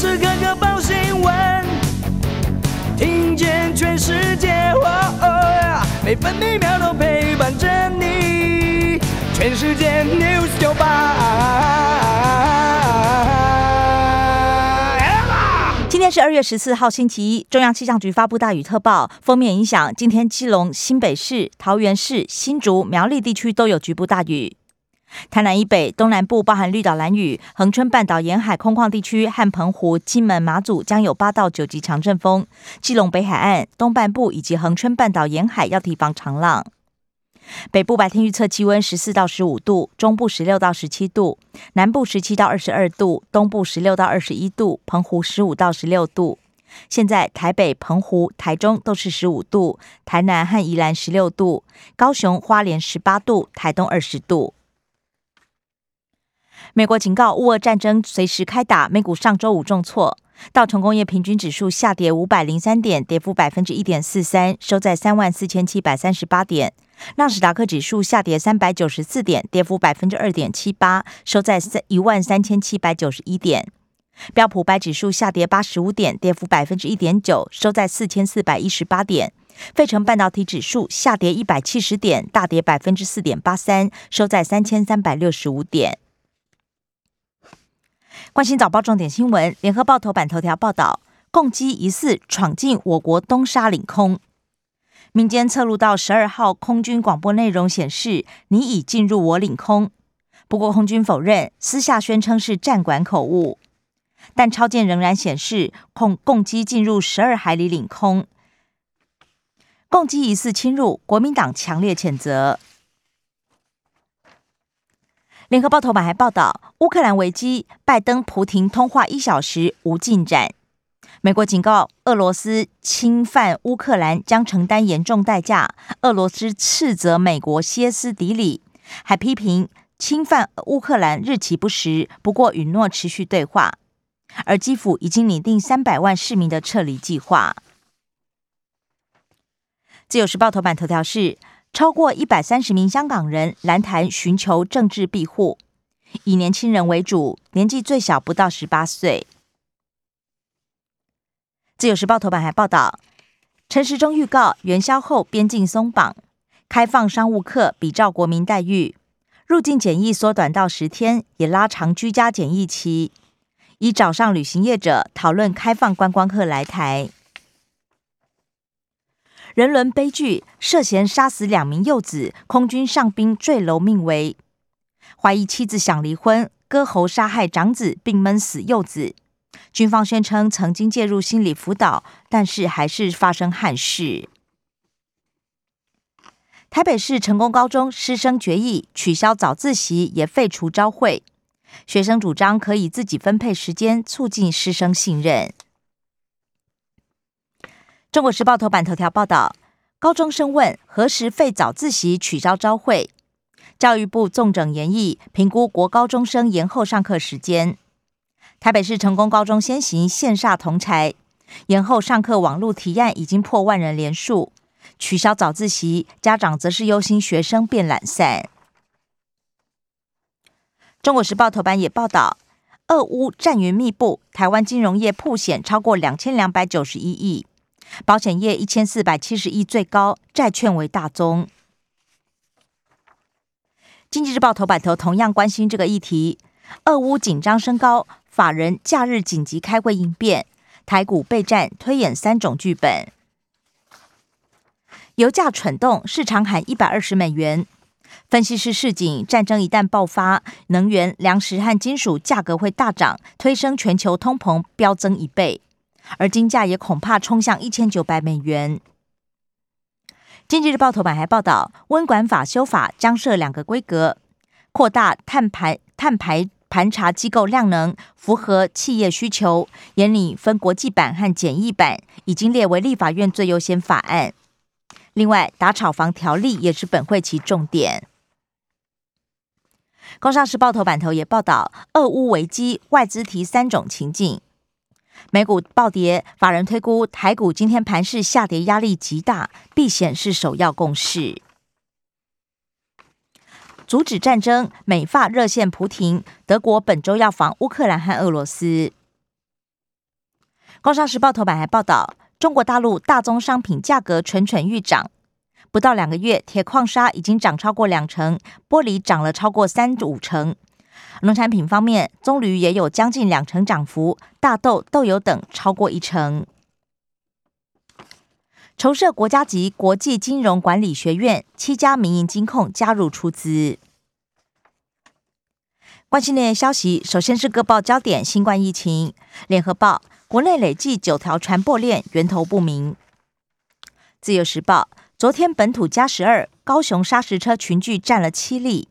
时刻刻报新闻，听见全世界，每分每秒都陪伴着你。全世界 news 九八。今天是二月十四号，星期一。中央气象局发布大雨特报，封面影响，今天基隆、新北市、桃园市、新竹、苗栗地区都有局部大雨。台南以北、东南部包含绿岛、蓝屿、恒春半岛沿海空旷地区和澎湖、金门、马祖将有八到九级强阵风；基隆北海岸、东半部以及恒春半岛沿海要提防长浪。北部白天预测气温十四到十五度，中部十六到十七度，南部十七到二十二度，东部十六到二十一度，澎湖十五到十六度。现在台北、澎湖、台中都是十五度，台南和宜兰十六度，高雄、花莲十八度，台东二十度。美国警告，乌俄战争随时开打。美股上周五重挫，道琼工业平均指数下跌五百零三点，跌幅百分之一点四三，收在三万四千七百三十八点。纳斯达克指数下跌三百九十四点，跌幅百分之二点七八，收在三一万三千七百九十一点。标普白指数下跌八十五点，跌幅百分之一点九，收在四千四百一十八点。费城半导体指数下跌一百七十点，大跌百分之四点八三，收在三千三百六十五点。关心早报重点新闻，联合报头版头条报道，共机疑似闯进我国东沙领空。民间测录到十二号空军广播内容显示，你已进入我领空。不过空军否认，私下宣称是战管口误。但超舰仍然显示共共机进入十二海里领空，共机疑似侵入，国民党强烈谴责。联合报头版还报道，乌克兰危机，拜登普廷通话一小时无进展。美国警告，俄罗斯侵犯乌克兰将承担严重代价。俄罗斯斥责美国歇斯底里，还批评侵犯乌克兰日期不实，不过允诺持续对话。而基辅已经拟定三百万市民的撤离计划。自由时报头版头条是。超过一百三十名香港人蓝坛寻求政治庇护，以年轻人为主，年纪最小不到十八岁。自由时报头版还报道，陈时中预告元宵后边境松绑，开放商务客比照国民待遇，入境检疫缩短到十天，也拉长居家检疫期，以找上旅行业者讨论开放观光客来台。人伦悲剧，涉嫌杀死两名幼子，空军上兵坠楼命危。怀疑妻子想离婚，割喉杀害长子，并闷死幼子。军方宣称曾经介入心理辅导，但是还是发生憾事。台北市成功高中师生决议取消早自习，也废除朝会。学生主张可以自己分配时间，促进师生信任。中国时报头版头条报道：高中生问何时废早自习、取消朝会？教育部纵整研议，评估国高中生延后上课时间。台北市成功高中先行线下同才延后上课，网络提案已经破万人连数。取消早自习，家长则是忧心学生变懒散。中国时报头版也报道：俄乌战云密布，台湾金融业破险超过两千两百九十一亿。保险业一千四百七十亿最高，债券为大宗。经济日报头版头同样关心这个议题。俄乌紧张升高，法人假日紧急开会应变，台股备战推演三种剧本。油价蠢动，市场喊一百二十美元。分析师示警，战争一旦爆发，能源、粮食和金属价格会大涨，推升全球通膨飙增一倍。而金价也恐怕冲向一千九百美元。经济日报头版还报道，温管法修法将设两个规格，扩大碳排碳排盘查机构量能，符合企业需求，严拟分国际版和简易版，已经列为立法院最优先法案。另外，打炒房条例也是本会期重点。工商时报头版头也报道，俄乌危机，外资提三种情境。美股暴跌，法人推估台股今天盘势下跌压力极大，避险是首要共识。阻止战争，美法热线普廷，德国本周要访乌克兰和俄罗斯。工商时报头版还报道，中国大陆大宗商品价格蠢蠢欲涨，不到两个月，铁矿砂已经涨超过两成，玻璃涨了超过三五成。农产品方面，棕榈也有将近两成涨幅，大豆、豆油等超过一成。筹设国家级国际金融管理学院，七家民营金控加入出资。关心内消息，首先是各报焦点：新冠疫情。联合报，国内累计九条传播链，源头不明。自由时报，昨天本土加十二，高雄砂石车群聚占了七例，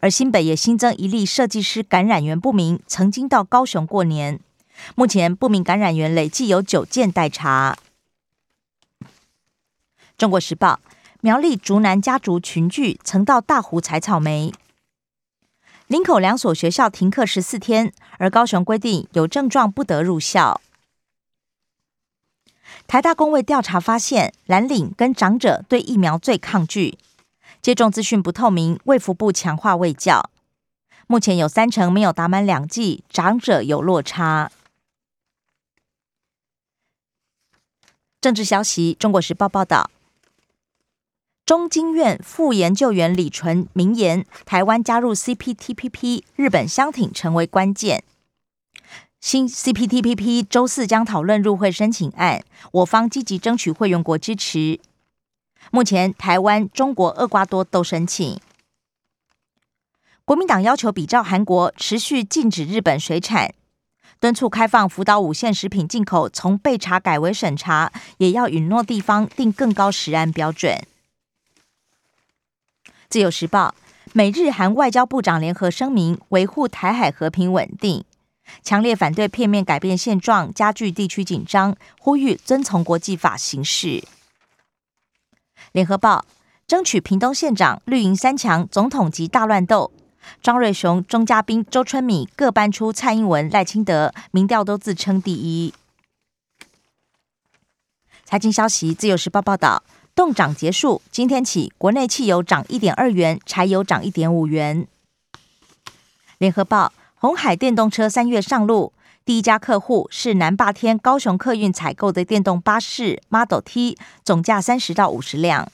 而新北也新增一例设计师感染源不明，曾经到高雄过年。目前不明感染源累计有九件待查。中国时报，苗栗竹南家族群聚，曾到大湖采草莓。林口两所学校停课十四天，而高雄规定有症状不得入校。台大公卫调查发现，蓝领跟长者对疫苗最抗拒，接种资讯不透明，卫福部强化卫教。目前有三成没有打满两剂，长者有落差。政治消息，中国时报报道。中经院副研究员李纯明言，台湾加入 CPTPP，日本相挺成为关键。新 CPTPP 周四将讨论入会申请案，我方积极争取会员国支持。目前，台湾、中国、厄瓜多都申请。国民党要求比照韩国，持续禁止日本水产，敦促开放福岛五县食品进口，从备查改为审查，也要允诺地方定更高食安标准。自由时报，美日韩外交部长联合声明，维护台海和平稳定，强烈反对片面改变现状，加剧地区紧张，呼吁遵从国际法行事。联合报，争取屏东县长，绿营三强总统级大乱斗，张瑞雄、钟嘉宾、周春米各搬出蔡英文、赖清德，民调都自称第一。财经消息，自由时报报道。冻涨结束，今天起，国内汽油涨一点二元，柴油涨一点五元。联合报：红海电动车三月上路，第一家客户是南霸天高雄客运采购的电动巴士 Model T，总价三十到五十辆。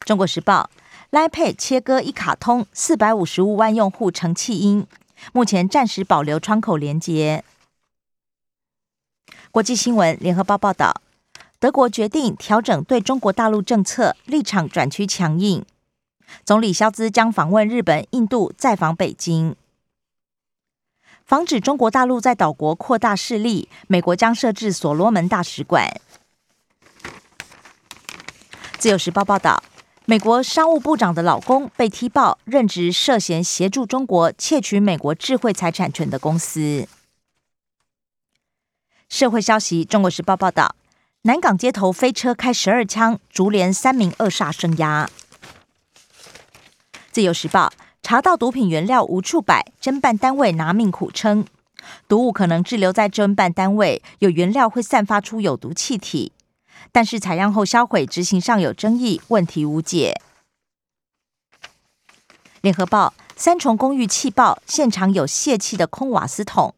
中国时报：Line Pay 切割一卡通，四百五十五万用户成弃婴，目前暂时保留窗口连接。国际新闻：联合报报道。德国决定调整对中国大陆政策，立场转趋强硬。总理肖兹将访问日本、印度，再访北京，防止中国大陆在岛国扩大势力。美国将设置所罗门大使馆。自由时报报道，美国商务部长的老公被踢爆任职涉嫌协助中国窃取美国智慧财产权的公司。社会消息，中国时报报道。南港街头飞车开十二枪，竹联三名恶煞生涯。自由时报查到毒品原料无处摆，侦办单位拿命苦撑。毒物可能滞留在侦办单位，有原料会散发出有毒气体，但是采样后销毁，执行上有争议，问题无解。联合报三重公寓气爆，现场有泄气的空瓦斯桶。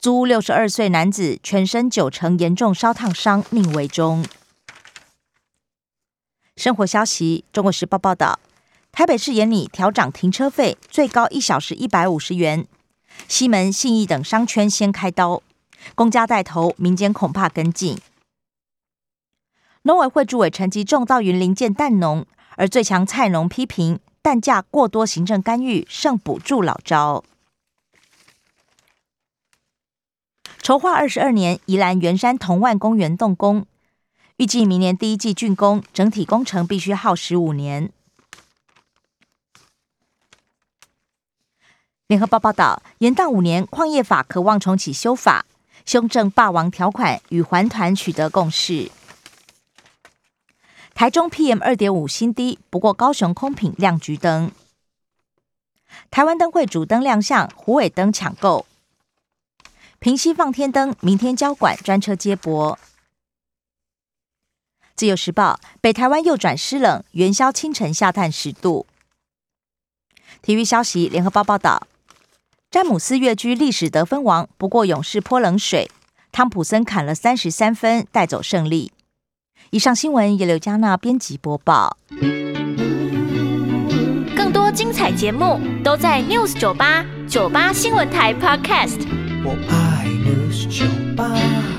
租六十二岁男子全身九成严重烧烫伤，命危中。生活消息：中国时报报道，台北市严拟调涨停车费，最高一小时一百五十元。西门、信义等商圈先开刀，公家带头，民间恐怕跟进。农委会主委陈吉仲到云林见蛋农，而最强菜农批评蛋价过多，行政干预胜补助老招。筹划二十二年，宜兰圆山同万公园动工，预计明年第一季竣工，整体工程必须耗时五年。联合报报道，延宕五年，矿业法渴望重启修法，修正霸王条款，与环团取得共识。台中 PM 二点五新低，不过高雄空品亮橘灯。台湾灯会主灯亮相，虎尾灯抢购。平西放天灯，明天交管专车接驳。自由时报：北台湾右转湿冷，元宵清晨下探十度。体育消息：联合报报道，詹姆斯跃居历史得分王，不过勇士泼冷水，汤普森砍了三十三分，带走胜利。以上新闻由刘嘉娜编辑播报。更多精彩节目都在 News 九八九八新闻台 Podcast。我爱 News 酒吧。